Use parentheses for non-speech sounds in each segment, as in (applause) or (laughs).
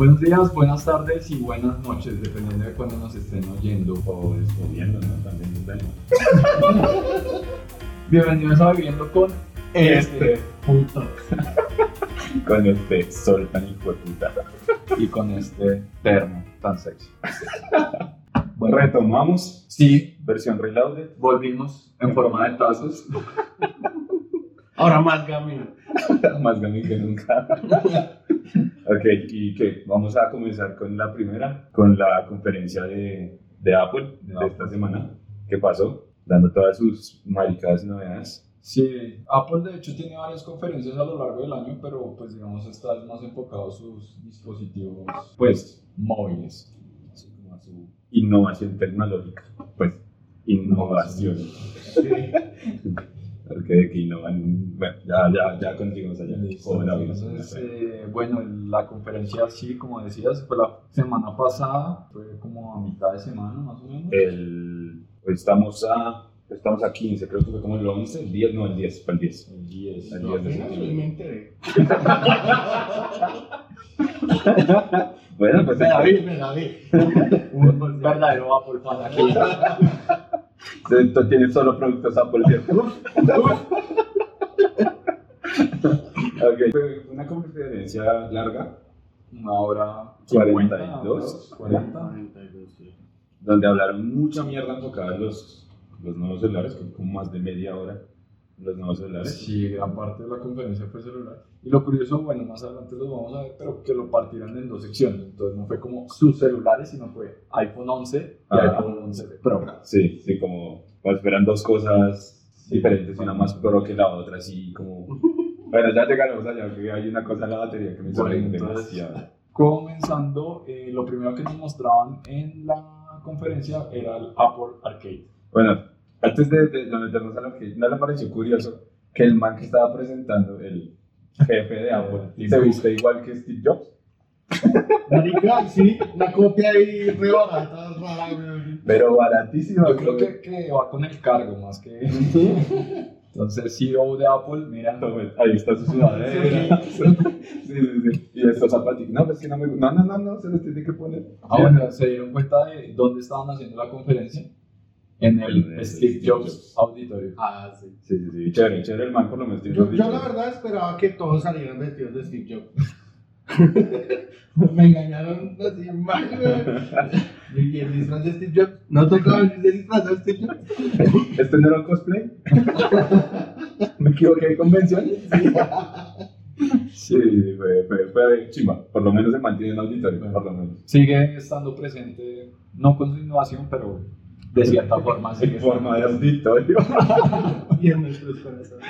Buenos días, buenas tardes y buenas noches, dependiendo de cuándo nos estén oyendo. O estudiando, ¿no? También es bueno. (laughs) Bienvenidos a Viviendo con este Punto. (laughs) Con este sol tan hijo y con este termo tan sexy. Bueno, retomamos. Sí, Versión reloaded. volvimos en forma de tazos. Ahora más gamino. (laughs) Más gamín que nunca. Ok, ¿y qué? Vamos a comenzar con la primera, con la conferencia de, de Apple de, Apple. esta semana. ¿Qué pasó? Dando todas sus maricadas novedades. Sí, Apple de hecho tiene varias conferencias a lo largo del año, pero pues digamos está más enfocado a sus dispositivos pues móviles. Así como a su innovación tecnológica. Pues, innovación. (laughs) Ok, que innovan. Bueno, ya, ya, ya continuamos allá. Hola, amigos. Entonces, eh, bueno, la conferencia sí, como decías, fue la semana pasada, fue como a mitad de semana más o menos. El, pues estamos a estamos a 15, creo que fue como el 11, el 10, no, el 10, fue el 10. El 10. El No, 10 de. (laughs) Bueno, pues Me la vi, me la vi. Un verdadero Apple fan aquí. Esto tiene solo productos Apple, ¿cierto? ok, fue una conferencia larga, Una hora 42, 40. 42, sí. donde hablaron mucha mierda enfocada en los, los nuevos celulares, que fue como más de media hora los nuevos celulares. Sí, gran parte de la conferencia fue celular. Y lo curioso, bueno, más adelante lo vamos a ver, pero que lo partieron en dos secciones. Entonces no fue como sus celulares, sino fue iPhone 11 y Ah. iPhone 11 Pro. Sí, sí, como, esperan dos cosas diferentes, una más pro que la otra, así como... (laughs) Bueno, ya llegaremos allá, que hay una cosa en la batería que me Bueno, sorprende entonces- demasiado. Comenzando, eh, lo primero que nos mostraban en la conferencia era el Apple Arcade. Bueno, antes de, de, de meternos a lo que no le pareció curioso que el man que estaba presentando, el jefe de Apple, (laughs) se viste igual que Steve Jobs, Marica, sí, una copia ahí re barata, rara, pero baratísimo. Yo creo que, que va con el cargo más que... Entonces, CEO de Apple, mira, Ahí está su sudadera. Sí, (laughs) sí, sí. Y estos zapatos. No, pues que no me No, no, no, no, se los tiene que poner. ahora se dieron cuenta de dónde estaban haciendo la conferencia. En el el Steve Jobs. Auditorio. Ah, sí. Sí, sí, sí. Chévere, chévere el man, por lo menos. Yo, yo la verdad esperaba que todos salieran vestidos de Steve Jobs. (laughs) Me engañaron así mal, weón. Y el disfraz de Steve Jobs. No tocaba el disfraz de Steve Jobs. ¿Este no era un cosplay? (laughs) ¿Me equivoqué de convención? Sí, sí, fue, fue, fue chimba. Por lo menos se mantiene en auditorio, por lo menos. Sigue estando presente, no con su innovación, pero de cierta forma En forma de auditorio. (laughs) Y en nuestros corazones.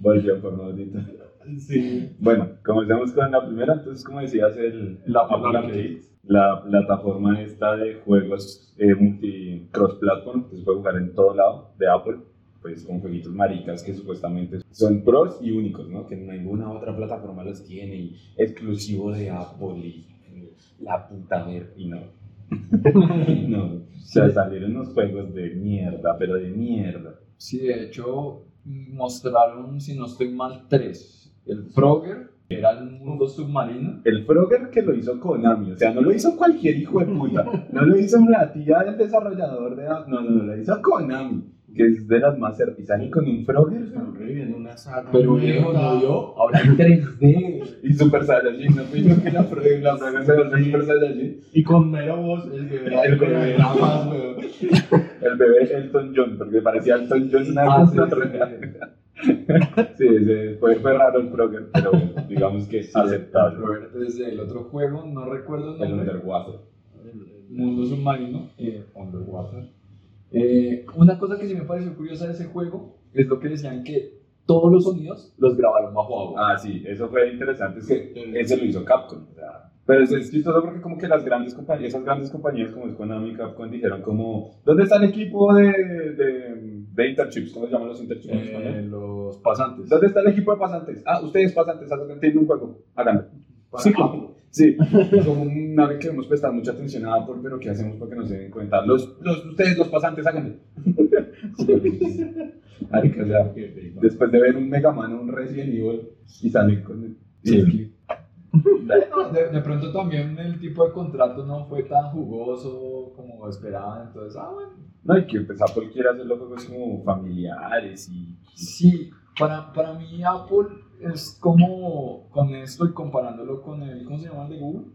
Volvió en forma de auditorio. Sí. Bueno, comencemos con la primera. Entonces, como decías, el, La Arcade, la plataforma esta de juegos eh, multi cross-platform, que se puede jugar en todo lado de Apple, pues con jueguitos maricas que supuestamente son pros y únicos, ¿no? Que ninguna otra plataforma los tiene y exclusivo de Apple y la puta ver y no. (laughs) no, o sea, salieron unos juegos de mierda, pero de mierda. Sí, de hecho, mostraron, si no estoy mal, tres. El Frogger, que era el mundo submarino. El Frogger que lo hizo Konami, o sea, no lo hizo cualquier hijo de puta, no lo hizo la tía del desarrollador de no, no, no, lo hizo Konami, que es de las más certas, y salen con un saga. Pero viejo, ¿no vio? Ahora en 3D. y Super Saiyajin, no yo que la Frogger, la se volvió Super Saiyajin, Y con mero voz, el que El weón. el bebé Elton John, porque parecía Elton John una Ah, sí, sí, sí. Sí, sí, fue, fue raro el Frogger, pero digamos que es El aceptable. Desde el otro juego, no recuerdo el El nombre. Underwater. Mundo submarino, eh, Underwater. Eh, una cosa que sí me pareció curiosa de ese juego es lo que decían que todos los sonidos los grabaron bajo agua. Ah, sí, eso fue interesante, es que ese lo hizo Capcom. o sea, pero es, es chistoso porque como que las grandes compañías, esas grandes compañías como es Konami y Capcom dijeron como, ¿dónde está el equipo de, de, de Interchips? ¿Cómo se llaman los Interchips en Eh, español? los pasantes. ¿Dónde está el equipo de pasantes? Ah, ustedes pasantes, tienen un juego, háganlo. Sí. Sí, (laughs) como una vez que hemos prestado mucha atención a Apple, pero ¿qué hacemos para que nos den cuenta? Los, los, ustedes, los pasantes, háganlo. (laughs) Marica, o sea, después de ver un Mega Man o un Resident Evil y salir con el... Sí. De, de pronto también el tipo de contrato no fue tan jugoso como esperaban, entonces, ah, bueno. No, y que pues, Apple quiere hacer los juegos como familiares y... Sí, para, para mí Apple es como, con esto y comparándolo con el, ¿cómo se llama el de Google?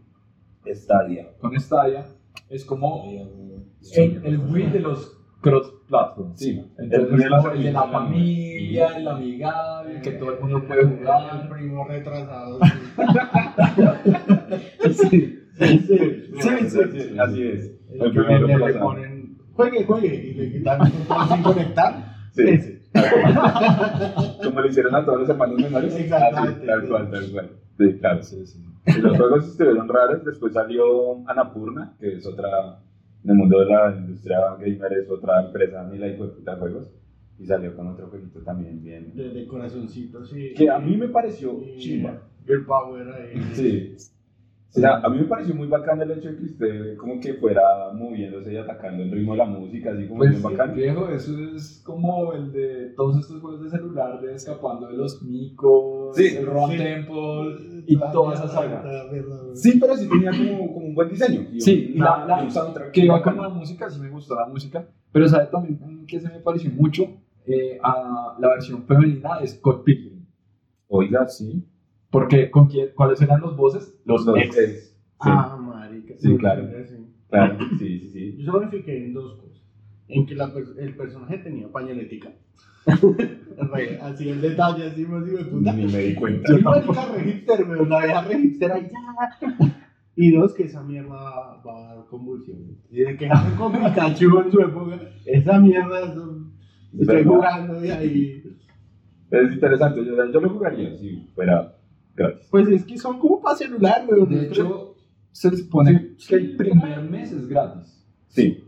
Stadia. Con Stadia, es como el, el Wii de los cross-platform. Sí, Entonces, el el de la familia, el amigable, que todo el mundo puede jugar. El primo retrasado. (laughs) Sí, Sí, sí, sí, así es. El primero le, ponen, juegue, juegue, y le quitan sin conectar. Sí. Ese. (laughs) Como le hicieron a todos los hermanos menores. Exactamente. Tal cual, tal cual. Sí, claro. Y los juegos estuvieron raros. Después salió Anapurna, que es otra, en el mundo de la industria gamer, es otra empresa, ni la hijo de puta juegos. Y salió con otro jueguito también bien. De, de corazoncitos y. Que a mí me pareció chimba. Girl Power ahí. Sí. O sea, a mí me pareció muy bacán el hecho de que usted como que fuera moviéndose y atacando el ritmo de la música, así como Pues muy bacán. viejo, eso es como el de todos estos juegos de celular de escapando de los micos, Sí, el Ron sí. Temple y La toda esa saga. la. Sí, pero sí tenía como, como un buen diseño. Y Sí, y la, una- la- soundtrack que iba con la música, sí me gustó la música, pero sabe también que se me pareció mucho Eh, a la versión femenina de Scott Pilgrim. Oiga, sí. Porque, ¿con quién, ¿cuáles eran los voces? Los, Los ex. ex. Sí, Ah, marica. Sí, claro. Sí. claro. Sí, sí, sí. Yo solo me fijé en dos cosas. En que la el personaje tenía pañaletica. (laughs) Re- así el detalle, así más de puta. Ni me di cuenta. Sí, marica, re hipster, weón, la vieja re hipster ahí. ya. Y dos, que esa mierda va, va a dar convulsiones. Y de quejarme (laughs) con Pikachu en su época, esa mierda es un- Es Estoy verdad. jugando y ahí. Es interesante. Yo, yo lo jugaría si fuera gratis. Pues es que son como para celular, weón. De hecho, se supone que el primer mes es gratis. Sí.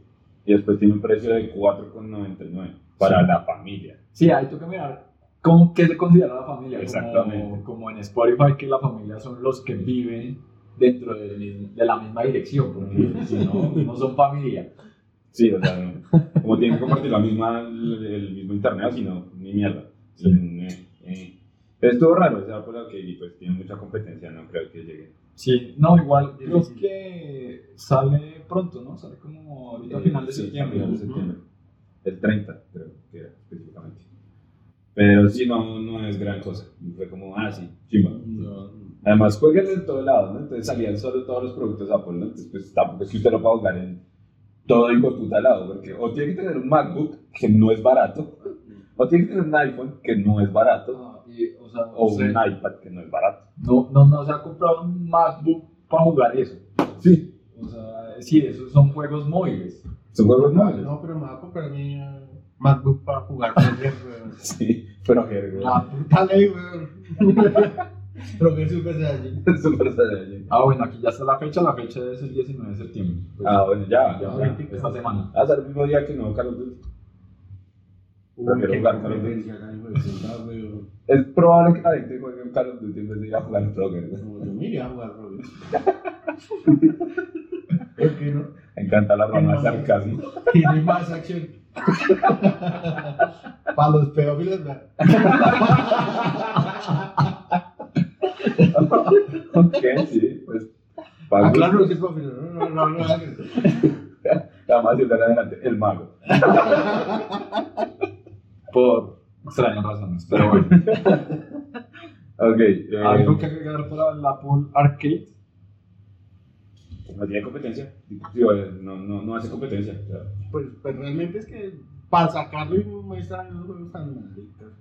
Y después tiene un precio de 4,99 para Sí. la familia. Sí, ahí toca mirar cómo, qué se considera la familia. Como- Exactamente. Como, en Spotify, que la familia son los que viven dentro mismo- de la misma dirección, porque si no, no son familia. Sí, o sea, como tienen que compartir la misma, el, el mismo internet, si no, ni mierda. Sí. Eh, eh. Pero estuvo raro, por lo que y pues tiene mucha competencia, no creo que llegue. Sí, no, igual creo Difícil. que sale pronto, ¿no? Sale como ahorita a final de Sí, septiembre. a final de septiembre. El 30, creo que era específicamente. Pero sí, no, no es gran cosa. Fue como, ah, sí, chimba. Además, jueguen en todo lado, ¿no? Entonces salían solo todos los productos Apple, ¿no? Entonces, pues tampoco es que usted lo pueda jugar en todo de puta lado, porque o tiene que tener un MacBook que no es barato, o tiene que tener un iPhone que no es barato, Ah, y, o sea, o usted un iPad que no es barato. no, no, no se ha comprado un MacBook para jugar eso. Sí, O sea, sí, esos son juegos móviles. son juegos No, móviles. no, pero me va a comprar mi eh, MacBook para jugar (laughs) weón. Sí, pero jerga. La puta ley, weón. (laughs) Progress Super Saiyajin. Super Saiyajin. Ah, bueno, aquí ya está la fecha, la fecha es el 19 de septiembre. Pues, Ah, bueno, ya. ya, ya. ya, esta semana. Hasta el mismo día que no, Carlos Es probable que gente juegue un Call of Duty en vez de ir a jugar Frogger. Como yo me iría a jugar Progress. (laughs) ¿Por qué no? Me encanta la de sarcasmo. Tiene más acción. (laughs) Para los pedófilos, ¿verdad? (laughs) ok, sí, pues. Ah, Para claro gustos. que es pedófilo. No, no, no, no. Además, si adelante, el mago. Por extrañas razones, pero bueno. (laughs) Ok. Eh, ¿Algo que agregar para el Apple Arcade? ¿No tiene competencia? Digo, eh, no, no, no hace competencia. Pues, pues realmente es que para sacarlo y muestran esos juegos tan malditos.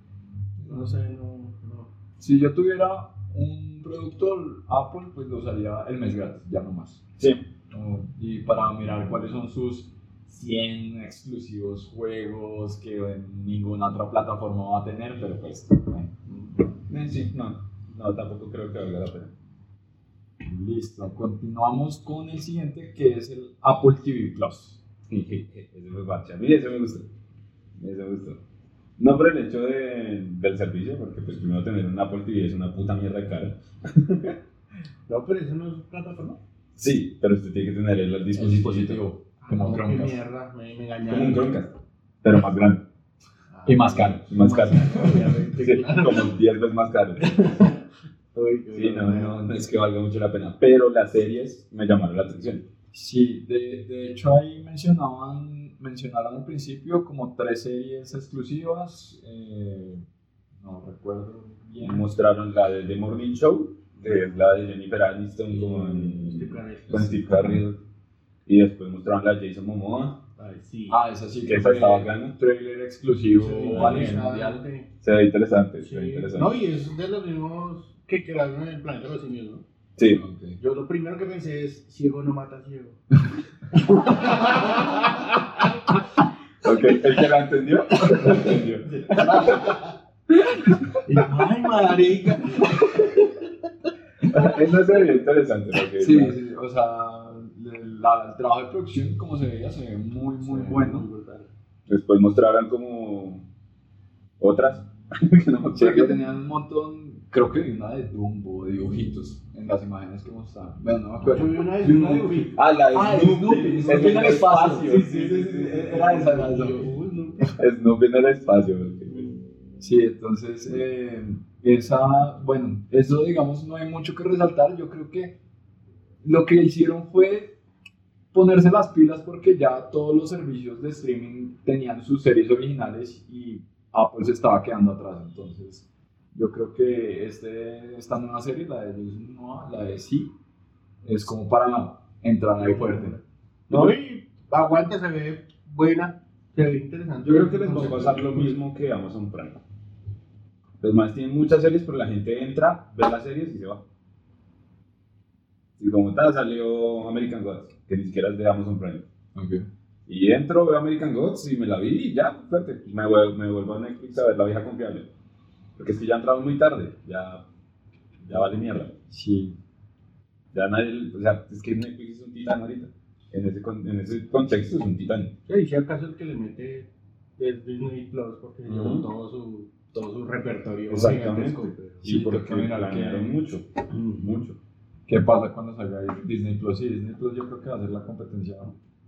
No sé, no. no. Si yo tuviera un producto Apple, pues lo usaría el mes gratis, ya no más. Sí. Y para mirar cuáles son sus 100 exclusivos juegos que en ninguna otra plataforma va a tener, pero pues, bueno, Eh, sí, no. No, tampoco creo que valga la pena. listo. Continuamos con el siguiente que es el Apple TV Plus. ese fue bacha. A mí ese me gustó. Ese me gustó. No por el hecho de, del servicio, porque pues primero tener un Apple TV es una puta mierda de cara. (laughs) No, pero eso no es plataforma. Sí, pero usted tiene que tener el, El dispositivo. Como No, qué Chromecast. mierda, me, me Como un. Chromecast, pero más grande. Y más caro. Y más caro. Obviamente, Sí, claro. como 10 veces más caro. (laughs) Uy, Sí, no, no, no es que valga mucho la pena. Pero las series me llamaron la atención. Sí, de, de hecho ahí mencionaban, mencionaron al principio como tres series exclusivas, eh, no recuerdo bien. Mostraron la de The Morning Show, que es la de Jennifer Aniston con, Steve Carell. con Steve Carell. Y después mostraron la Jason Momoa. Ay, sí. Ah, esa sí Que esa está bacana. un trailer exclusivo Sí, mundial. Se ve interesante, se Sí. ve interesante. No, y es de los mismos que crearon en el planeta de los simios, ¿no? Sí. Ok. Yo lo primero que pensé es, ciego no mata ciego. (laughs) Ok, el que la entendió, la entendió. Y, Ay, marica. Eso se ve interesante. Porque Sí, sí, o sea, la- el trabajo de producción, como se veía, se ve muy, muy bueno. Después mostraron como otras. que (laughs) no Sí, que tenían un montón, creo que vi una de Dumbo, de dibujitos, en las imágenes que mostraron. Bueno, no me acuerdo. Yo vi una de Ubi. Ah, la de Ah, Snoopy. Snoopy, Es Snoopy en el espacio. Sí, sí, sí, sí, era esa, era esa. Uy, no. Snoopy en el espacio. Sí, entonces, eh, esa, bueno, eso digamos no hay mucho que resaltar. Yo creo que lo que hicieron fue ponerse las pilas porque ya todos los servicios de streaming tenían sus series originales y Apple se estaba quedando atrás. Entonces, yo creo que este, esta nueva serie, la de Jason Momoa, la de Sí, es como para entrar ahí fuerte. No, y aguanta, se ve buena, se ve interesante. Yo creo que les va a pasar lo mismo que Amazon Prime. Los más tienen muchas series, pero la gente entra, ve las series y se va. Y como tal salió American Gods, que ni siquiera es de Amazon Prime. Y entro, veo American Gods y me la vi y ya, fuerte. Me, vuel- me vuelvo a Netflix a ver la vieja confiable. Porque es que ya entramos muy tarde, ya, ya vale mierda. Sí, Ya nadie, o sea, es que Netflix es un titán ahorita. En ese, en ese contexto es un titán. Sí, y si acaso el que le mete es Disney Plus, porque lleva todo su, todo su repertorio Exactamente. Sí, porque toca mirar planearon que- mucho, mucho. ¿Qué pasa cuando salga Disney Plus? Sí, Disney Plus yo creo que va a ser la competencia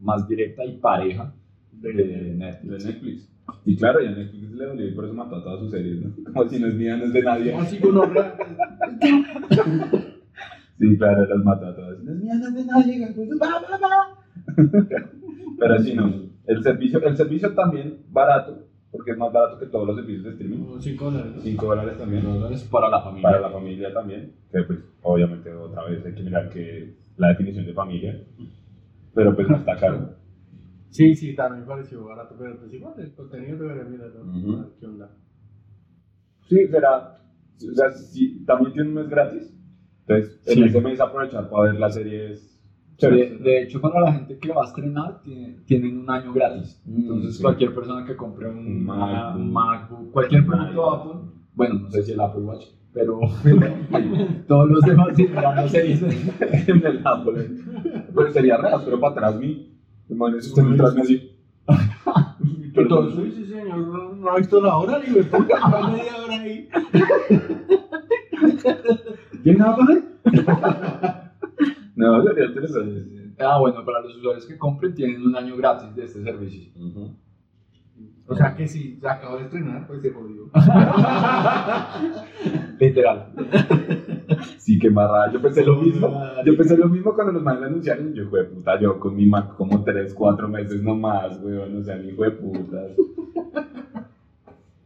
más directa y pareja de de Netflix. Netflix. Y claro, ya Netflix le dolió y por eso mató a todas sus series, ¿no? Como si no es mía, no es de nadie. ¿Cómo así con horror? Sí, claro, las mató a todas. No es mía, no es de nadie. va, va, va. (laughs) Pero sí, no. El servicio, el servicio también barato, porque es más barato que todos los servicios de streaming. Como cinco dólares. 5 dólares también. dólares para la familia. Para la familia también. Que pues, obviamente, otra vez hay que mirar que la definición de familia. Pero pues no está caro. Sí, sí, también me pareció barato, pero pues igual el contenido debería mirarlo. Ujú. A ver ¿Qué onda? Sí, será. O sea, sí, también tiene un mes gratis. Entonces, en Sí. ese mes aprovechar para ver las series. De, de hecho, para la gente que va a estrenar, tiene- tienen un año gratis. Mm, Entonces, sí. cualquier persona que compre un, Un MacBook. MacBook, cualquier producto. Apple, bueno, no sé si el Apple Watch, pero (laughs) (laughs) todos los demás sí, mirando series en el Apple. Pues sería real, pero para atrás mí. Imagínese usted detrás de así. (laughs) Entonces, sí, señor, no, no ha visto la hora, digo, puta, va media hora ahí. ¿Quién va a bajar? (laughs) No, sería interesante. Ah, bueno, para los usuarios que compren, tienen un año gratis de este servicio. O sea que si se acabó de estrenar, pues se jodió. (laughs) Literal. Sí, qué marrada. Yo pensé lo mismo. Yo pensé lo mismo cuando los manes anunciaron. Yo, hijo de puta, yo con mi Mac como 3, 4 meses nomás, weón. O sea, ni hijo de puta.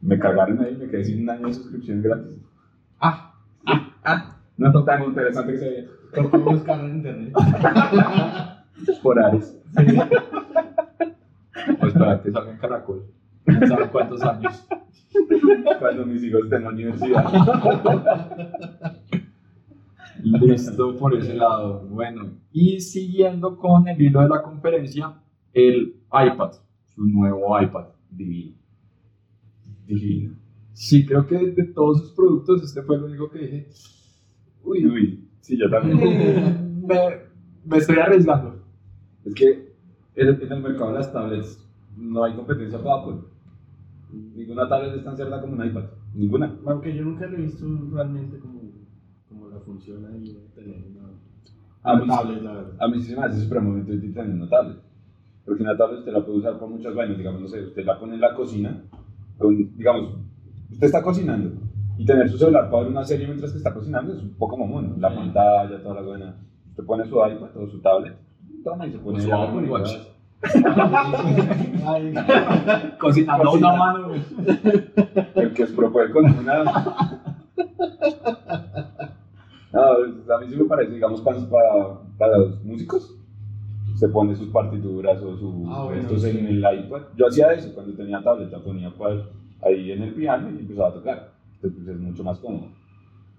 Me cagaron ahí, me quedé sin un año de suscripción gratis. Ah, No tan interesante que se veía. tocó buscarlo en internet. (laughs) Por Ares. Pues para que salga en Caracol. No saben cuántos años. Cuando mis hijos estén en la universidad. Listo por ese lado. Bueno, y siguiendo con el hilo de la conferencia, el iPad, su nuevo iPad, divino. Divino. Sí, creo que de todos sus productos, este fue el único que dije, uy, Uy, sí, yo también. (laughs) me, me estoy arriesgando. Es que en el, en el mercado de las tablets no hay competencia para Apple. Ninguna tablet es tan cerda como un iPad. Ninguna. Aunque yo nunca lo he visto realmente como, como la función ahí de tener una, A una mí, tablet, la verdad. a mí sí me hace supremamente útil tener una tablet. Porque una tablet usted la puede usar para muchas vainas. Digamos, no sé, usted la pone en la cocina. Con, digamos, usted está cocinando Y tener su celular para ver una serie mientras que está cocinando es un poco mamón. La pantalla, toda la buena. Usted pone su iPad o su tablet, toma y se pone Su ya Apple la Watch. (laughs) Cocinando una mano. El que es propone con una. No, a mí sí me parece, digamos, para, para, los músicos, se pone sus partituras o sus Ah, bueno, estos en sí. el iPad. Yo hacía eso cuando tenía tableta, ponía pues, ahí en el piano y empezaba a tocar. Entonces pues, es mucho más cómodo.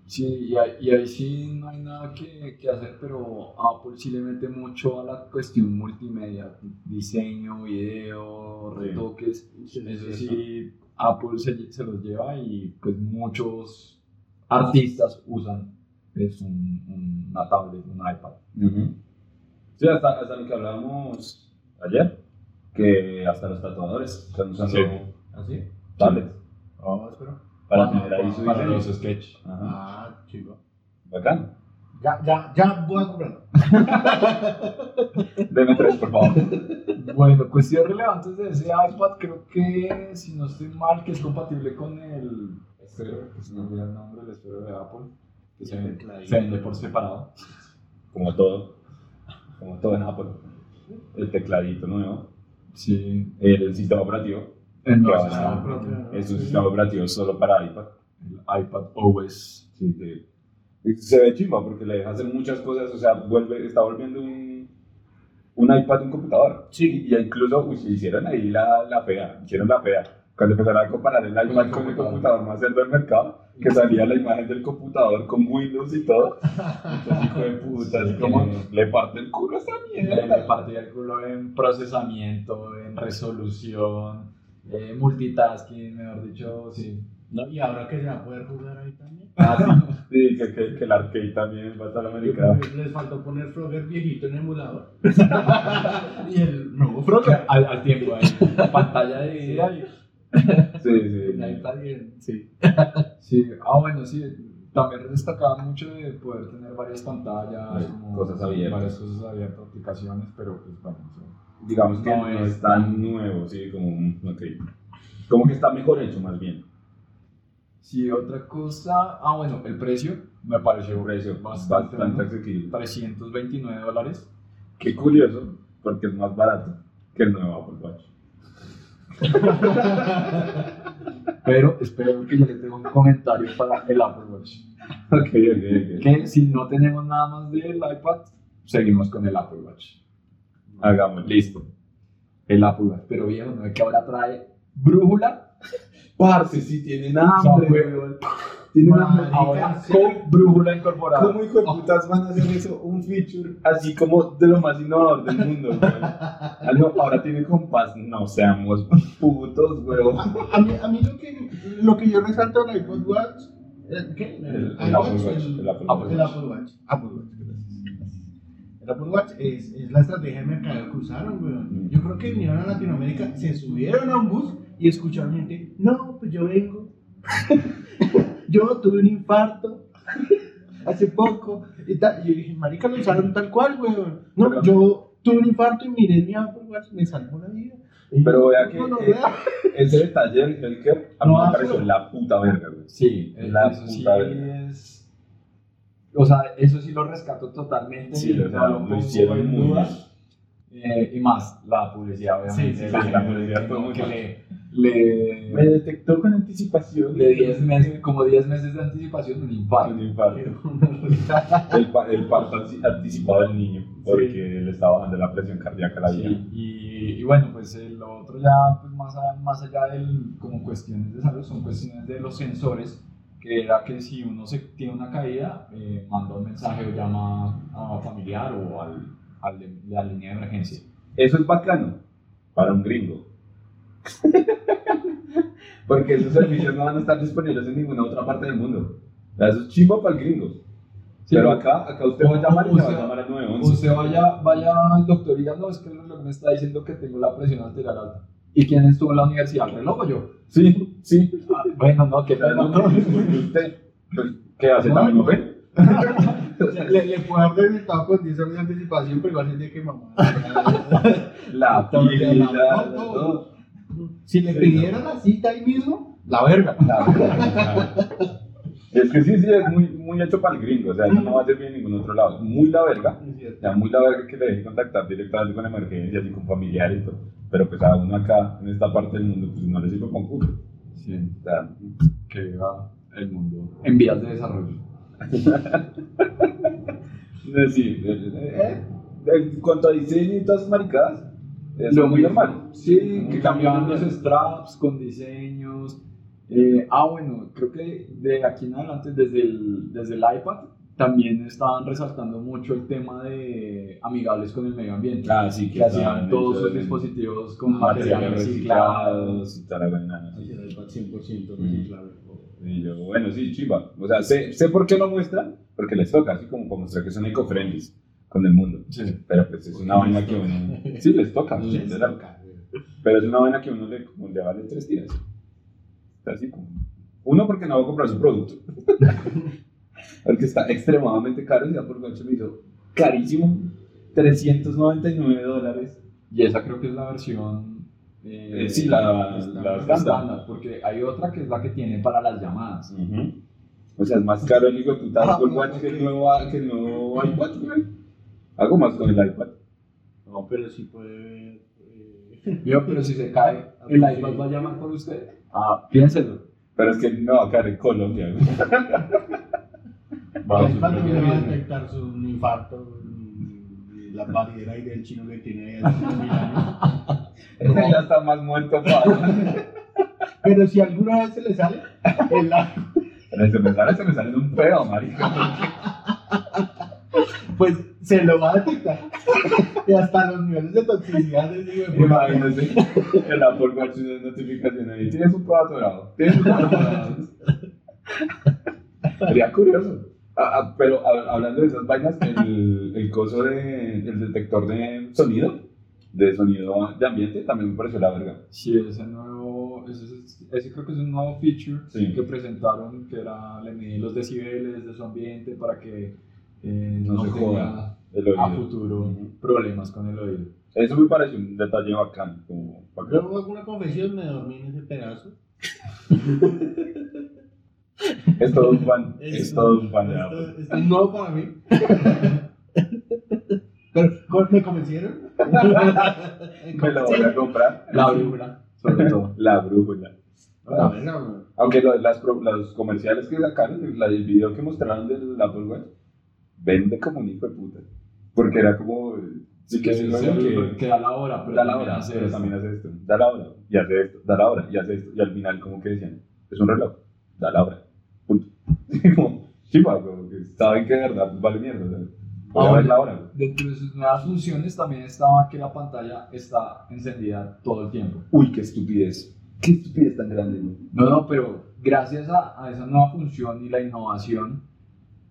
Sí, y ahí, y ahí sí no hay nada que, que hacer, pero Apple sí le mete mucho a la cuestión multimedia, diseño, video, retoques. Sí, Eso sí, Apple se, se los lleva y pues muchos artistas usan es un, un- una tablet, un iPad. Sí, hasta, hasta lo que hablábamos ayer, que hasta los tatuadores están usando Sí. ¿Así? tablets Oh, espero. Para Para- tener ahí su para diseño. los sketch. Ajá. Ah, chico. Bacán. Ya, ya, ya voy a comprarlo. (laughs) Deme tres, por favor. Bueno, cuestiones relevantes de ese iPad, creo que, si no estoy mal, que es compatible con el estéreo, que se me olvida el nombre, el estéreo de Apple, que vende- se vende por separado. Como todo. Como todo en Apple. El tecladito nuevo. Sí, El sistema operativo. Sistema Ah, operativo, Es un sistema operativo solo para iPad. el iPad OS. Sí, sí. Se ve chimba porque le deja hacer muchas cosas. O sea, vuelve, está volviendo un, un iPad un computador. Sí. Y incluso uy, hicieron ahí la, la fea. Hicieron la fea. Cuando empezaron a comparar el iPad con el computador. más cerdo del mercado, que salía la imagen del computador con Windows y todo. (laughs) Entonces, hijo de puta, así como le parte el culo a esa Le mierda. partí el culo en procesamiento, en resolución, eh, multitasking, mejor dicho, sí. No, y ahora que se va a poder jugar ahí también. Ah, sí, (laughs) sí, que, que, que el arcade también va a estar americano. les faltó poner Frogger viejito en emulador. (laughs) y el nuevo Frogger. Al, al tiempo ahí, pantalla de y (laughs) Sí, sí. Ahí está bien. Sí. sí, ah bueno, sí, también destacaba mucho de poder tener varias pantallas, Sí, como cosas abiertas. varias cosas abiertas, aplicaciones, pero pues bueno, eso- Digamos que No no, es es tan nuevo, sí, como, un- ok. como que está mejor hecho más bien. Sí, otra cosa, ah bueno, el precio me pareció El precio bastante, bastante asequible. 329 dólares. Qué curioso, porque es más barato que el nuevo Apple Watch. (laughs) Pero espero que yo le tengo un comentario para el Apple Watch. Ok, ok, ok. Que si no tenemos nada más del iPad, seguimos con el Apple Watch. Hagámoslo. Listo. El Apple Watch. Pero viejo, ¿no es que ahora trae brújula? Parce, si tienen hambre, weón. Tienen hambre. Ahora con brújula incorporada. ¿Cómo hijo de putas van a hacer eso? Un feature así como de lo más innovador del mundo, weón. Ah, no, ahora tiene compás. No seamos putos, weón. A mí, a mí lo, que, lo que yo resalto del iPod Watch. ¿el ¿Qué? El- el Apple Watch, el- el Apple Watch. el Apple Watch. Apple Watch, gracias. El Apple Watch es, es la estrategia de mercadeo que usaron, weón. Yo creo que vinieron a Latinoamérica, se subieron a un bus y escucharon gente, no, pues yo vengo. (laughs) yo tuve un infarto (laughs) hace poco. Y, tal. y yo dije, marica, lo usaron tal cual, weón. No, Pero- yo tuve un infarto y miré mi Apple Watch, me salvó la vida. Pero vea que, no, no, eh, vea. Ese detalle del healthcare a mí No, me pareció la puta verga, güey. Sí, La eso sí puta verga. es. O sea, eso sí lo rescato totalmente. Sí, y o sea, lo pongo hicieron muy duda. bien. Eh, y más, la publicidad, obviamente. Sí, sí, la, sí, la publicidad fue muy que buena. le, Me le, detectó con anticipación. de 10 meses, como 10 meses de anticipación, un infarto. Un infarto. (laughs) El, pa- el parto anti- anticipado del niño, porque le estaba bajando la presión cardíaca a la vida. Sí, y, y bueno, pues lo otro ya, pues más, a- más allá del, como cuestiones de salud, son cuestiones de los sensores, que era que si uno se tiene una caída, eh, manda un mensaje o llama a un familiar o al, al de la línea de emergencia. Eso es bacano para un gringo. (laughs) Porque esos servicios no van a estar disponibles en ninguna otra parte del mundo. Eso es chimba para el gringo. Sí, Pero acá, acá usted va a llamar y le va a llamar al 911. Usted vaya, vaya al doctor y diga, no, es que el reloj me está diciendo que tengo la presión arterial alta. ¿Y quién estuvo en la universidad? ¿El reloj o yo? Sí, sí. Ah, bueno, no, que Pero no, no, usted, pues, ¿qué hace? No, ¿También no. ve? (laughs) Le, le puedo haber detectado con 10 años de anticipación, pero igual se tiene que mamar. (laughs) La pila, todo. todo. Si le pidieran la cita ahí mismo, la verga. La- (laughs) Es que sí, sí, es muy, muy hecho para el gringo, o sea, eso no va a servir en ningún otro lado. Muy la verga, cierto. ya muy la verga que le deje contactar directamente con emergencias y con familiares y todo. Pero pues a uno acá, en esta parte del mundo, pues no le sirve con culo. Sí, O sea, que viva el mundo en vías de desarrollo. (laughs) es decir, eh, eh, en cuanto a diseño y todas maricadas, es Lo muy normal. Sí, que cambiaban los straps con diseños. Eh, ah, bueno, creo que de aquí en adelante, desde el, desde el iPad, también estaban resaltando mucho el tema de amigables con el medio ambiente. Ah, sí, que hacían estaban todos sus dispositivos con materiales reciclados. y tal, el iPad 100% reciclable. Y yo, bueno, sí, chiva. O sea, sé, sé por qué lo muestran, porque les toca, así como para mostrar que son eco-friendly con el mundo. Sí. Pero pues es una vaina que uno. (laughs) Sí, les toca, Les toca. Pero es una vaina que uno le, como le vale tres días. Está así como. Uno, porque no va a comprar su producto. (laughs) porque está extremadamente caro y ya por Guacho me hizo carísimo. 399 dólares. Y esa creo que es la versión. eh, sí, la- la estándar. porque hay otra que es la que tiene para las llamadas. O sea, es más caro el hijo de puta Ah, Apple Watch que el nuevo, que el nuevo iPad, güey. Hago más con el iPad. No, pero sí puede ver. eh, pero si se cae, (laughs) el iPad va a llamar por usted. Ah, piénselo. Pero es que no va a caer en Colombia. Va a no va a detectar su un infarto. y La barrera ahí del chino que tiene ahí hace mil años. (laughs) ya está más muerto, padre. Pero si alguna vez se le sale, el Pero se me sale, se me sale en un pedo, marica. pues se lo va a detectar. Y hasta los niveles de toxicidad Imagínese el Apple Watch una notificación ahí. Tienes un pedo atorado. Tienes un pedo atorado. Sería curioso. Ah, ah, pero ah, hablando de esas vainas, el, el coso de, el detector de sonido, de sonido de ambiente, también me pareció la verga. Sí, ese nuevo, ese, es- ese creo que es un nuevo feature Sí. que presentaron, que era le medí los decibeles de su ambiente para que eh, No no, se tenga joda el a futuro problemas con el oído. Eso me pareció un detalle bacán. Como, para que- Yo hago una confesión, me dormí en ese pedazo. (laughs) es todo un fan. (laughs) Es Esto- todo un fan de esto- Apple. Esto es nuevo para mí. (laughs) Pero ¿cómo ¿me convencieron? Me lo voy a comprar. La brújula, sobre todo. La brújula. Aunque lo- las, los comerciales que sacaron, el video que mostraron del Apple Watch, vende como un hijo de puta. Porque era como. Sí, que que, sí, se- que, que da la hora, pero da la también hora, hace pero esto. también hace esto. Da la hora, y hace esto. Da la hora, y hace esto. Y al final, como que decían, es un reloj. Da la hora. Punto. (laughs) Como, chiva, como que saben que de verdad pues, vale mierda. o sea, Ahora, ver la hora. Dentro de sus nuevas funciones también estaba que la pantalla está encendida todo el tiempo. Uy, qué estupidez. Qué estupidez tan grande, ¿no? No, no, pero gracias a, a esa nueva función y la innovación,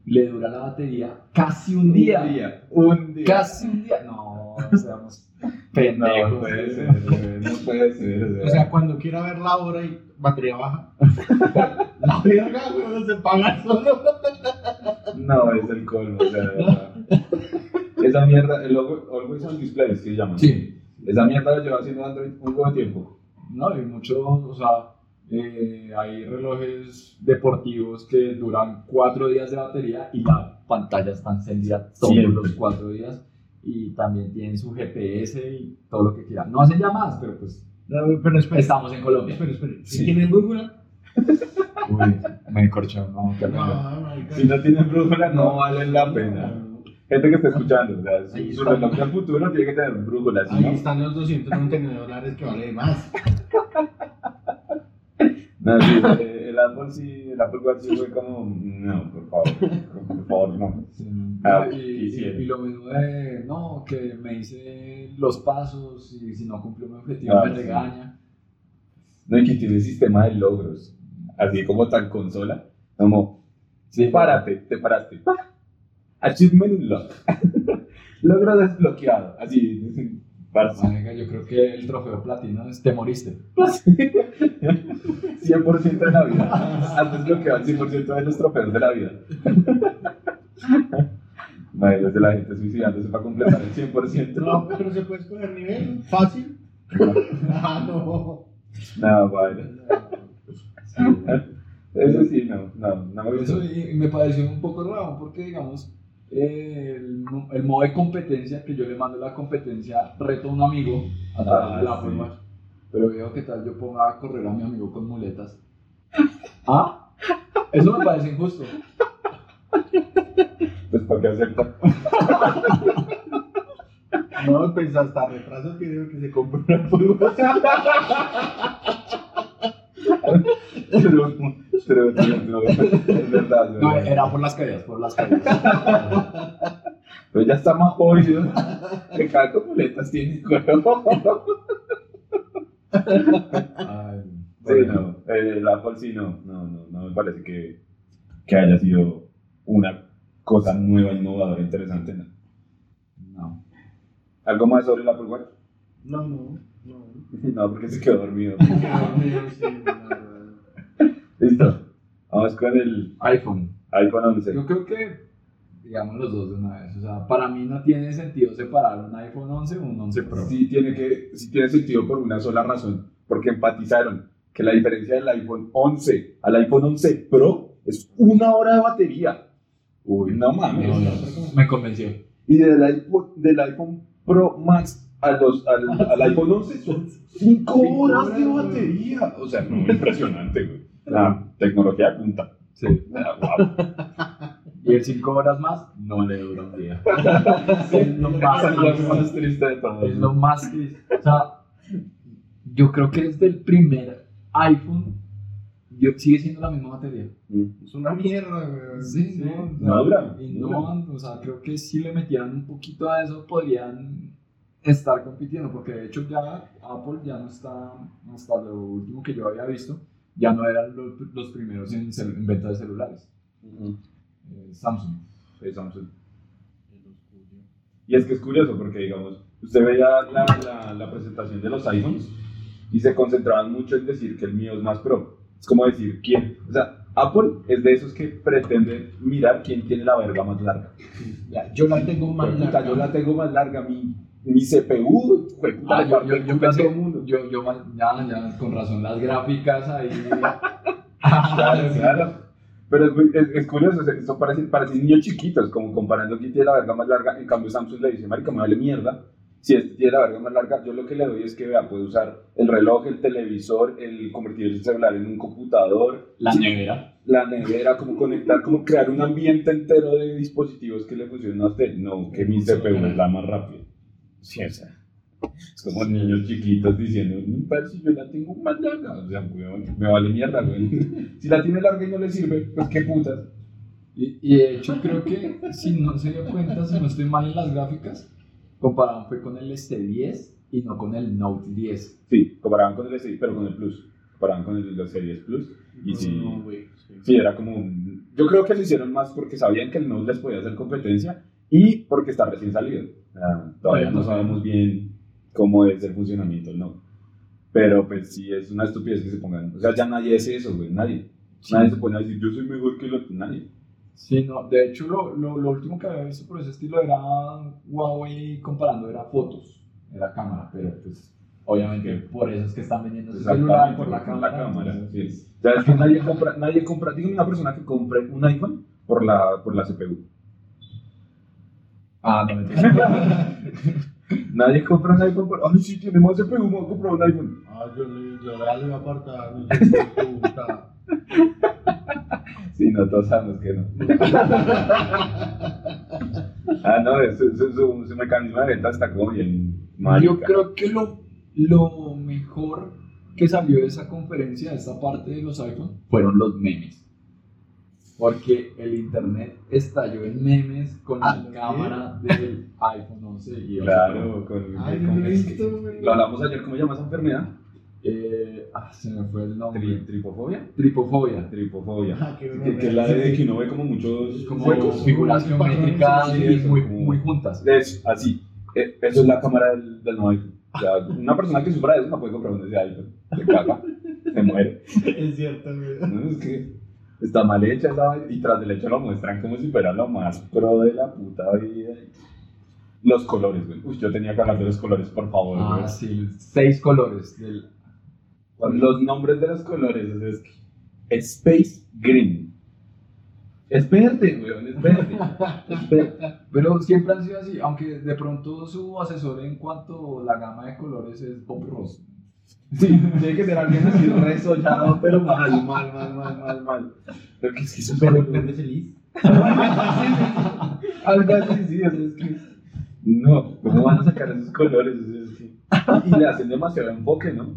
le dura la batería casi un día. Un día. Un día. Casi un día. No, (laughs) seamos pendejos. No puede ser, no puede ser. O sea, cuando quiera ver la hora y batería baja. (laughs) la verga, güey, se paga solo. No, es el colmo, o sea, de verdad. Esa mierda, el logo, Always on Display, que se llama. Sí. Esa mierda la lleva haciendo Android un buen tiempo. No, hay muchos, o sea, eh, hay relojes deportivos que duran cuatro días de batería y la pantalla está encendida todos Siempre. los cuatro días y también tienen su GPS y todo lo que quieran. No hacen llamadas, pero pues No, pero espera. estamos en Colombia. Espera, espera. Sí. ¿Sí ¿Tienen brújula? (laughs) Uy, me corchó, no. No, marica. Si no tienen brújula, no vale la pena. Gente que está escuchando, o sea, Ahí su, su reloj del futuro tiene que tener brújula, ¿sí, Ahí están los 299 dólares que vale más. (laughs) No, sí, el Apple sí, el Apple Watch sí fue como, no, por favor, por favor, no. Sí, Ah, y, y- y lo mismo de, no, que me hice los pasos y si no cumplo mi objetivo Ah, me sí. regaña. No, y que tiene sistema de logros, así como tan consola, como, Sí, párate, te paraste, ¡pa! achievement unlock, (laughs) logro desbloqueado, así. Marica, yo creo que el trofeo platino es te moriste. 100% de la vida. Has desbloqueado el 100% de los trofeos de la vida. Imagínate la gente suicidándose para completar el 100%. No, pero se puede escoger nivel fácil. (laughs) Ah, no. No, vale. Eso sí, no, no, no me Eso y, y me pareció un poco raro porque, digamos, el, mo- el modo de competencia que yo le mando la competencia reto a un amigo a través Ah, del Apple sí. Watch. Pero veo que tal yo ponga a correr a mi amigo con muletas. ¿Ah? (laughs) Eso me parece injusto. Pues para qué acepta. (laughs) No, pues hasta retraso tiene que se compró una pulga. (laughs) Pero, no, es verdad. No, era por las caídas, por las caídas. Pero ya está más jodido. Que cada muletas tiene cuerpo. Ay, Sí, no. eh, El Apple sí, no. No, no, no me parece que, que haya sido una cosa nueva, innovadora, interesante. ¿no? No. ¿Algo más sobre el Apple Watch? No, no, no. (laughs) No, porque se quedó dormido. Qué dormido, sí. Listo. Vamos con el iPhone. iPhone 11. Yo creo que, digamos los dos de una vez. O sea, para mí no tiene sentido separar un iPhone 11 o un 11 Pro. Sí tiene, que, sí tiene sentido por una sola razón. Porque enfatizaron que la diferencia del iPhone 11 al iPhone 11 Pro es una hora de batería. Uy, no mames. No, no, me convenció. Y del iPhone, del iPhone Pro Max a los, al, al iPhone 11 son 5 horas de batería. O sea, no, (laughs) impresionante, güey. La tecnología punta. Sí. Ah, wow. (laughs) Y el 5 horas más no le dura un día. es lo más Es lo triste. más triste de todo. Es lo más triste. O sea, yo creo que desde el primer iPhone yo, sigue siendo la misma batería. Mm. Es una mierda, güey. Sí, no, o sea, No dura, y no no, o sea, creo que si le metieran un poquito a eso podrían estar compitiendo, porque de hecho ya Apple ya no está, hasta lo último que yo había visto, ya no eran los, los primeros en, en venta de celulares. Ujú. Eh, Samsung. Sí, Samsung. Y es que es curioso porque, digamos, usted veía la, la, la presentación de los iPhones y se concentraban mucho en decir que el mío es más pro. Es como decir quién. O sea, Apple es de esos que pretenden mirar quién tiene la verga más larga. Yo la tengo más larga. yo la tengo más larga, mi, mi CPU, puta, Ah, yo, yo, yo pensé, todo mundo. yo, yo, ya, ya, con razón, las gráficas ahí. (laughs) (laughs) Claro, claro. Pero es, muy- es, es curioso, o sea, son parecen, parecen niños chiquitos, como comparando quién tiene la verga más larga. En cambio, Samsung le dice, marica, me vale mierda. Si este tiene la verga más larga, yo lo que le doy es que vea, puede usar el reloj, el televisor, el convertir el celular en un computador, La Sí. nevera. la nevera, como conectar, como crear un ambiente entero de dispositivos que le funcionen a usted. No, que mi CPU es la más rápida. Sí, o sea, es como niños chiquitos diciendo, "Mm, pero si yo la tengo más larga, o sea, weón, me vale mierda, güey. (laughs) Si la tiene larga y no le sirve, pues qué putas. Y, y de hecho creo que si no se dio cuenta, si no estoy mal en las gráficas, comparaban fue con el S10 y no con el Note 10. Sí, comparaban con el S, pero con el Plus. Comparaban con el, los Series Plus. Y sí, No, güey. sí. sí, era como. un- Yo creo que lo hicieron más porque sabían que el Note les podía hacer competencia y porque está recién salido. O sea, todavía no sabemos bien cómo es el funcionamiento Note. Pero pues sí, es una estupidez que se pongan. O sea, ya nadie hace eso, güey. Nadie. Sí. Nadie se pone a decir, yo soy mejor que otro. Nadie. Sí, no, de hecho lo, lo, lo último que había visto por ese estilo era Huawei comparando, era fotos, era cámara, pero pues obviamente por eso es que están vendiendo su celular por la cámara. cámara, entonces, sí. Ya es que nadie compra, nadie compra, dígame una persona que compre un iPhone por la, por la CPU. Ah, no me (laughs) Nadie compra un iPhone por, ay, sí, tiene más CPU, me voy a comprar un iPhone. Ah, yo le yo le voy a apartar. No sé. Sí, no, todos sabemos que no. (laughs) ah, no, su, su, su, su mecanismo de venta está como bien marica. Yo creo que lo, lo mejor que salió de esa conferencia, de esta parte de los iPhone, fueron los memes. Porque el internet estalló en memes con Ah, la cámara del iPhone 11 y 11 Claro, con, Ay, con- no lo hablamos ayer, ¿cómo se llama esa enfermedad? Eh, ah, se me fue el nombre. Tri- ¿Tripofobia? Tripofobia. Tripofobia. Ah, qué que, que es la de que uno ve como muchos Como huecos. figuras geométricas sí, y eso, muy, como- muy juntas. Es así. Eh, Eso es la cámara del, del nuevo iPhone. O sea, una persona que sufra de eso no puede comprar un ese iPhone. Se caga, se muere. (laughs) Es cierto. No, es que está mal hecha esa vaina, y tras del hecho lo muestran como si fuera lo más pro de la puta vida. Los colores, güey. Uy, yo tenía que hablar de los colores, por favor. Ah, güey. sí, seis colores. Del, Los nombres de los colores, es Space Green. Es verde, weón, es verde. Es verde. Pero siempre han sido así, aunque de pronto su asesor en cuanto a la gama de colores es Bob Ross. Sí, tiene que ser alguien así resollado, pero mal, mal, mal, mal, mal, mal. Pero que es que es súper Verde verde feliz. (laughs) Algo así, sí, o sea, es que. No, ¿cómo van a sacar esos colores? Es que- Y le hacen demasiado enfoque, ¿no?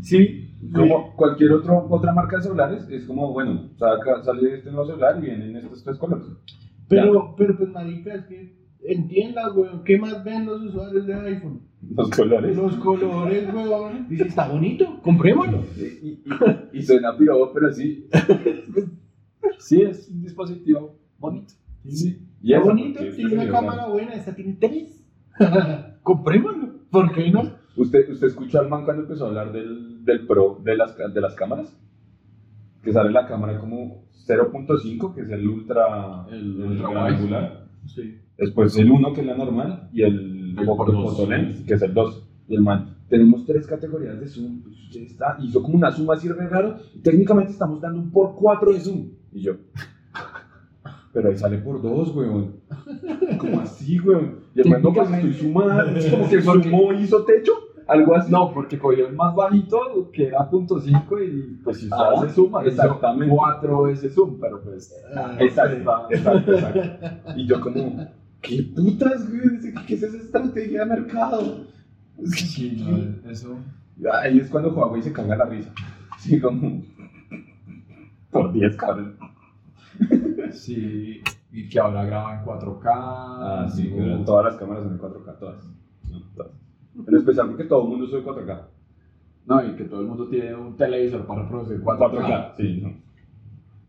Sí. Como cualquier otro, otra marca de celulares, es como, bueno, saca, sale este nuevo celular y vienen estos tres colores. Pero, pero pues marica, es que entienda, weón, ¿qué más ven los usuarios de iPhone? Los colores. Los colores, weón. Dice, está bonito, comprémoslo. Y, y, y suena piro, pero sí. Sí, es un dispositivo bonito. Sí. Y es bonito, este tiene una sería cámara buena, esta tiene tres. (laughs) comprémoslo. ¿Por qué no? ¿Usted, ¿Usted escuchó al man cuando empezó a hablar del, del Pro de las, de las cámaras? Que sale la cámara como 0.5, que es el ultra, El el ultra gran angular. Sí. Después el 1, que es la normal, y el, El foco- por dos. foto lens, que es el 2. Y el man, tenemos tres categorías de zoom. Pues usted está, hizo como una zoom así re raro. y técnicamente estamos dando un por 4 de zoom. Y yo, pero ahí sale por 2, weón. ¿Cómo así, weón? Y el man, no, pues estoy sumando. Es como que sumó y hizo techo. Algo así. No, porque cogió el más bajito, que era .5, y pues si Ah, zoom, hizo exactamente. 4 veces zoom, pero pues... Ah, Exacto, exacto, exacto. Y yo como, ¿qué putas, güey? ¿Qué- ¿Qué es esa estrategia de mercado? Es que- Sí, no, eso... Ahí es cuando Huawei se caga la risa. Sí, como, por 10, cabrón. Sí, y que ahora graba en 4K. Ah, sí, uh, pero todas las cámaras son en 4K, todas. No, todas. En especial porque todo el mundo sube 4K. No, y que todo el mundo tiene un televisor para reproducir 4K. 4K, sí, no.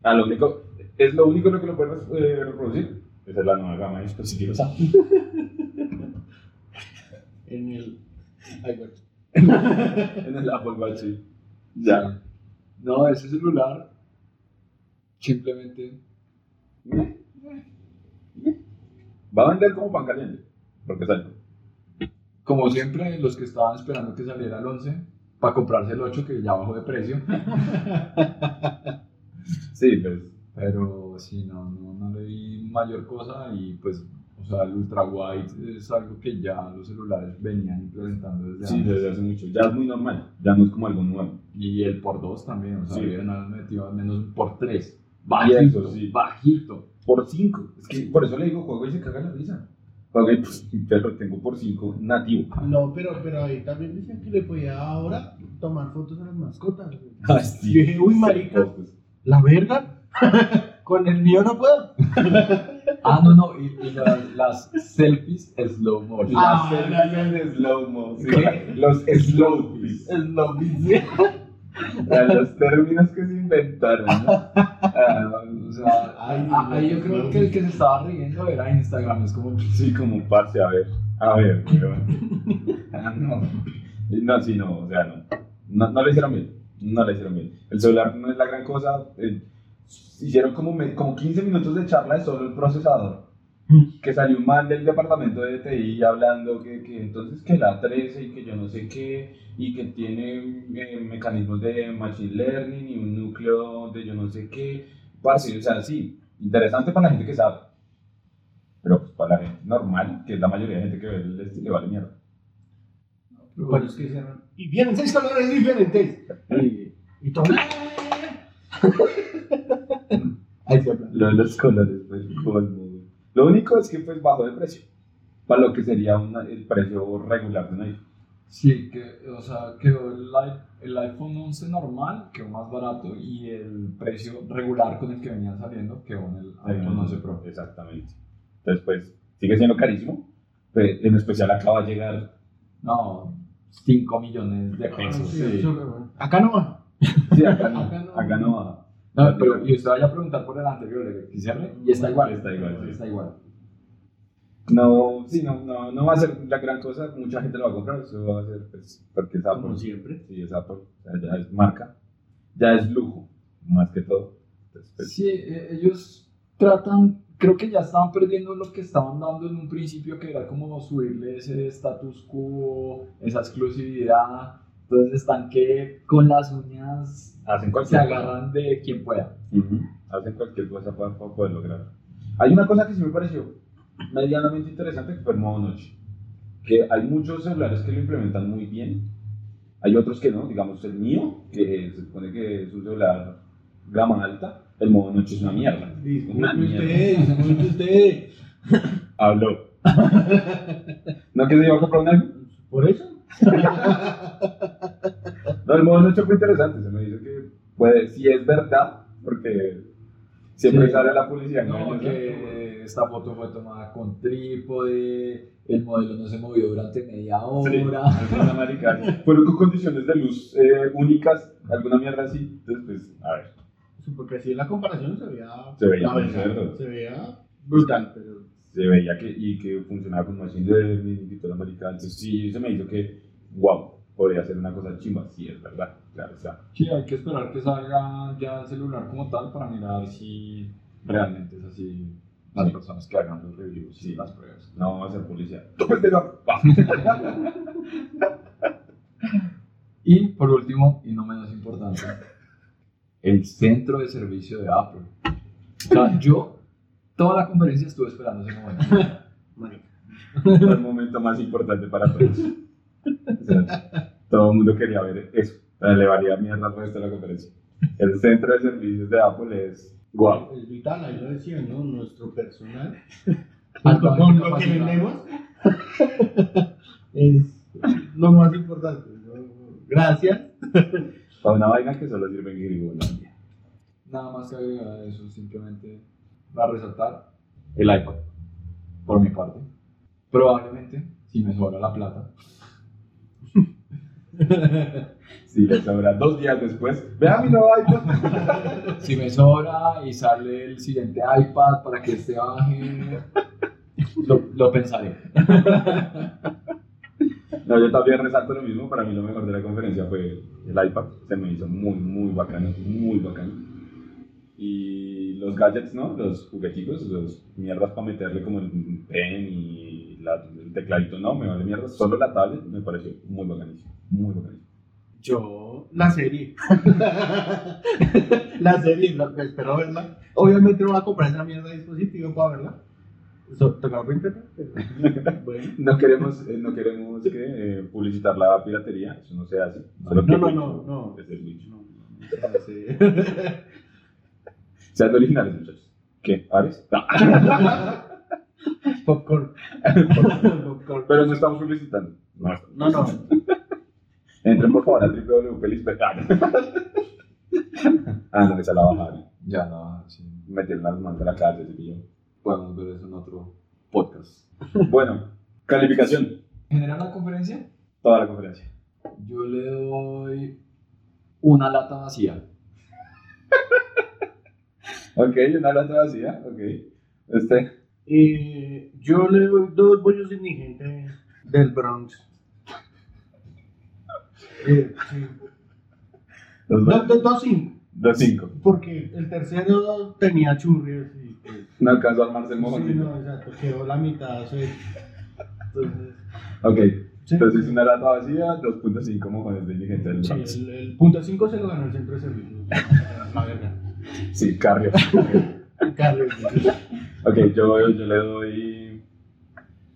Ah, lo único, es lo único lo que lo puede eh, reproducir. Esa es la nueva gama de dispositivos Apple. En el. Bueno. en el Apple Watch, sí. Ya. No, ese celular simplemente Va a vender como pan caliente. Porque sale. Como siempre, los que estaban esperando que saliera el 11 para comprarse el 8 que ya bajó de precio. (laughs) Sí, pues. Pero sí, no, no, no le vi mayor cosa y pues, o sea, el ultra wide es algo que ya los celulares venían implementando desde Sí, antes. desde hace mucho. Ya es muy normal. Ya no es como algo nuevo. Y el por 2 también, o sea, Sí. habían metido al menos un por 3. Y Bajito, eso, sí. bajito. Por 5. Es que por eso le digo, juego y se caga la risa. Huawei, pues, pero tengo por 5 nativo. No, pero, pero ahí también dicen que le podía ahora tomar fotos a las mascotas. sí. Yo dije, uy, marica, ¿la verga? (laughs) Con el mío no puedo. (laughs) Ah, no, no, y, y las, las selfies slow. Ah, Las selfies en slow-mo. sí. Los slow-pis. Es lo mismo. Los términos que se inventaron. ¿no? Ah, o sea, ah, ahí yo creo que el que se estaba riendo era Instagram, es como... Sí, como parce, a ver. A ver, pero. (laughs) Ah, no. No, sí, no, o sea, no. No, no le hicieron bien. No le hicieron bien. El celular no es la gran cosa. eh, hicieron como, me- como 15 minutos de charla de solo el procesador. Que salió un man del departamento de TI hablando que, que entonces que la 13 y que yo no sé qué, y que tiene eh, mecanismos de machine learning y un núcleo de yo no sé qué. Parce, o sea, sí, interesante para la gente que sabe. Pero pues para la gente normal, que es la mayoría de gente que ve el este, le vale mierda. Bueno, es que hicieron. Y vienen seis colores diferentes. Y, y todo. (laughs) Ahí se habla. Lo de los colores, pues. Lo único es que pues bajó de precio. Para lo que sería una- el precio regular de un iPhone. Sí, que, o sea, quedó el, el iPhone 11 normal, quedó más barato, y el precio regular con el que venían saliendo quedó en el iPhone 11 Pro. Exactamente. Entonces, pues, sigue siendo carísimo. pero en especial acaba de llegar. No, 5 millones de Ah, pesos. sí, sí. bueno. Acá no va. Sí, acá no. Acá no. acá no va. No, pero y usted vaya a preguntar por el anterior, el XR, y está igual. Está igual, sí. Está igual. No, sí, no, no, no va a ser la gran cosa. Mucha gente lo va a comprar. Eso va a ser, pues, porque es Apple. Como siempre. Sí, es Apple. O sea, ya es marca. Ya es lujo, más que todo. Entonces, pues, Sí, eh, ellos tratan, creo que ya estaban perdiendo lo que estaban dando en un principio, que era como subirle ese status quo, esa exclusividad, Entonces están que con las uñas Hacen se agarran de quien pueda. Ujú. Hacen cualquier cosa para, para poder lograr. Hay una cosa que sí me pareció medianamente interesante que fue el modo noche. Que hay muchos celulares que lo implementan muy bien. Hay otros que no. Digamos, el mío, que se supone que es un celular gama alta, el modo noche es una mierda. Una mierda. usted, disculpe usted. (laughs) Habló. (laughs) ¿No que se iba a comprar un iPhone? ¿Por eso? No, el modo noche fue interesante. Se me dice que puede, si es verdad, porque siempre Sí. sale la publicidad. No, engañosa. que esta foto fue tomada con trípode, el modelo no se movió durante media Sí, hora. maricada. Fueron con condiciones de luz eh, únicas, alguna mierda así. Entonces, pues, a ver. Sí, Porque así en la comparación se veía. Se veía. Se veía brutal, pero. Se veía que, y que funcionaba con machine learning y toda la maricada. Entonces, sí, se me hizo que, wow, podría ser una cosa chimba. Sí, es verdad, claro está. Sí, hay que esperar que salga ya el celular como tal para mirar si realmente es así las Sí. personas que hagan los reviews y Sí. las pruebas. No vamos a hacer publicidad. ¡Tope de gama! Va. (laughs) Y por último, y no menos importante, el centro de servicio de Apple. O sea, yo toda la conferencia estuve esperando ese momento. (laughs) marica. Fue el momento más importante para todos. O sea, todo el mundo quería ver eso. Le valía mierda al resto de la conferencia. El centro de servicios de Apple es guau. Es vital, ahí lo decía, ¿no? Nuestro personal. Altamente con lo que vendemos. es lo más importante. ¿no? Gracias. Para una vaina que solo sirve en Gringolandia. Nada más que agregar a eso, simplemente va a resaltar el iPad, por mi parte. Probablemente, si me sobra la plata, (laughs) Si le sobra dos días después, vea mi nuevo iPhone. (laughs) si me sobra y sale el siguiente iPad para que este baje, lo, lo pensaré. (laughs) No, yo también resalto lo mismo. Para mí lo mejor de la conferencia fue el iPad. Se me hizo muy, muy bacano, muy bacano. Y los gadgets, ¿no? Los jugueticos, los mierdas para meterle como el pen y la- el tecladito, no, me vale mierda. Solo la tablet me pareció muy bacanísimo, muy bacanísimo. Yo, la serie. (laughs) la serie, la, espero verla. Obviamente no voy a comprar esa mierda de dispositivo para verla. Eso, toca por internet. (laughs) Bueno. No queremos, eh, no queremos que, eh, publicitar la piratería, eso no se hace. No, no, Witch, no, no. Es el Witch. No, no, no. (laughs) Sean originales, muchachos. ¿Qué? ¿Ares? No. (laughs) Popcorn. Popcorn. Pero no estamos publicitando. No, No, no. Entren por favor a www.pelispe. (laughs) Ah, no, esa la bajaron. Ya no, sí, Metieron las manos a la cárcel, pillo. podemos ver eso en otro podcast. (laughs) Bueno, calificación. En general, la conferencia, Toda la conferencia. yo le doy una lata vacía. Ok, una lata vacía. Ok. Este. Eh, yo le doy dos bollos indigentes del Bronx. Eh, sí. Dos, Do- do- dos cinco, dos cinco. porque el tercero tenía churrios y pues, No alcanzó a armarse el sí, mojoncito. no, exacto, quedó la mitad suelta. Entonces, Ok. sí, Entonces una lata vacía, 2.5 mojones de indigente del sí, Bronx. el, el punto 5 se lo ganó el centro de servicios. (laughs) La verga. Sí, carrio. Carlos, ok, yo, yo le doy.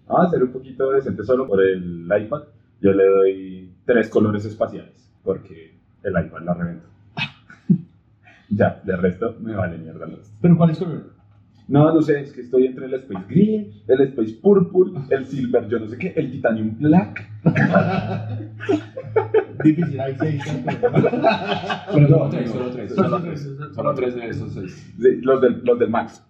Vamos a hacer un poquito decente solo por el iPad. Yo le doy tres colores espaciales, porque el iPad la reventó. (laughs) ya, de resto me vale mierda los. Pero ¿cuál es el No, no sé, es que estoy entre el Space Green, el Space Purple, el Silver, yo no sé qué, el Titanium Black. (laughs) Difícil, hay seis. Pero No, solo tres, no, solo tres, solo tres, solo de esos seis. Sí, los, del, los del Max.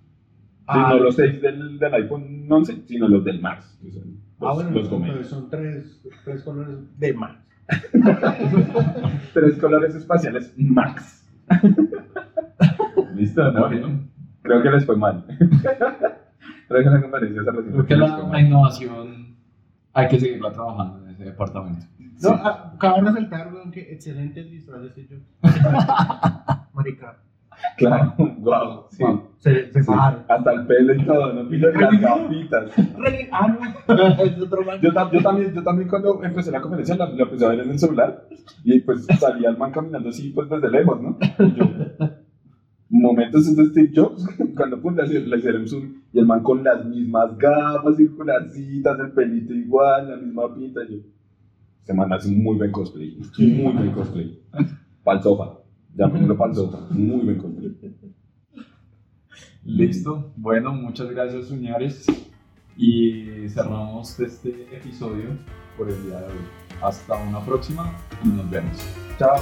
Ah, Sí, no los 6 del, del iPhone 11, sino los del Max. que son los, Ah, bueno, los gomelos. son tres, tres colores de más. (laughs) Tres colores espaciales Max. (laughs) ¿Listo? ¿no? Bueno, Creo que les fue mal. (laughs) Creo que la conferencia se creo que la, la innovación hay que seguirla trabajando en ese departamento. No, Sí. ah, cabe resaltar, que excelente el disfraz de Steve Jobs. (laughs) Marica. Claro, wow, sí. Se, se Sí. Hasta el pelo y todo, ¿no? Y las gafitas. Ah, no. (laughs) Es otro man. Yo, tam- yo también, yo también cuando empecé la conferencia la, la empecé a ver en el celular y pues salía el man caminando así pues desde lejos, ¿no? Y yo, momentos de Steve Jobs, cuando pum, le, hicieron zoom y el man con las mismas gafas circularcitas, el pelito igual, la misma pinta, y yo, este man hace un muy buen cosplay, muy buen cosplay. Pa'l sofá, llámenlo pa'l sofá, muy buen cosplay. Listo. Bueno, muchas gracias, Suñares. Y cerramos este episodio por el día de hoy. Hasta una próxima y nos vemos. Chao.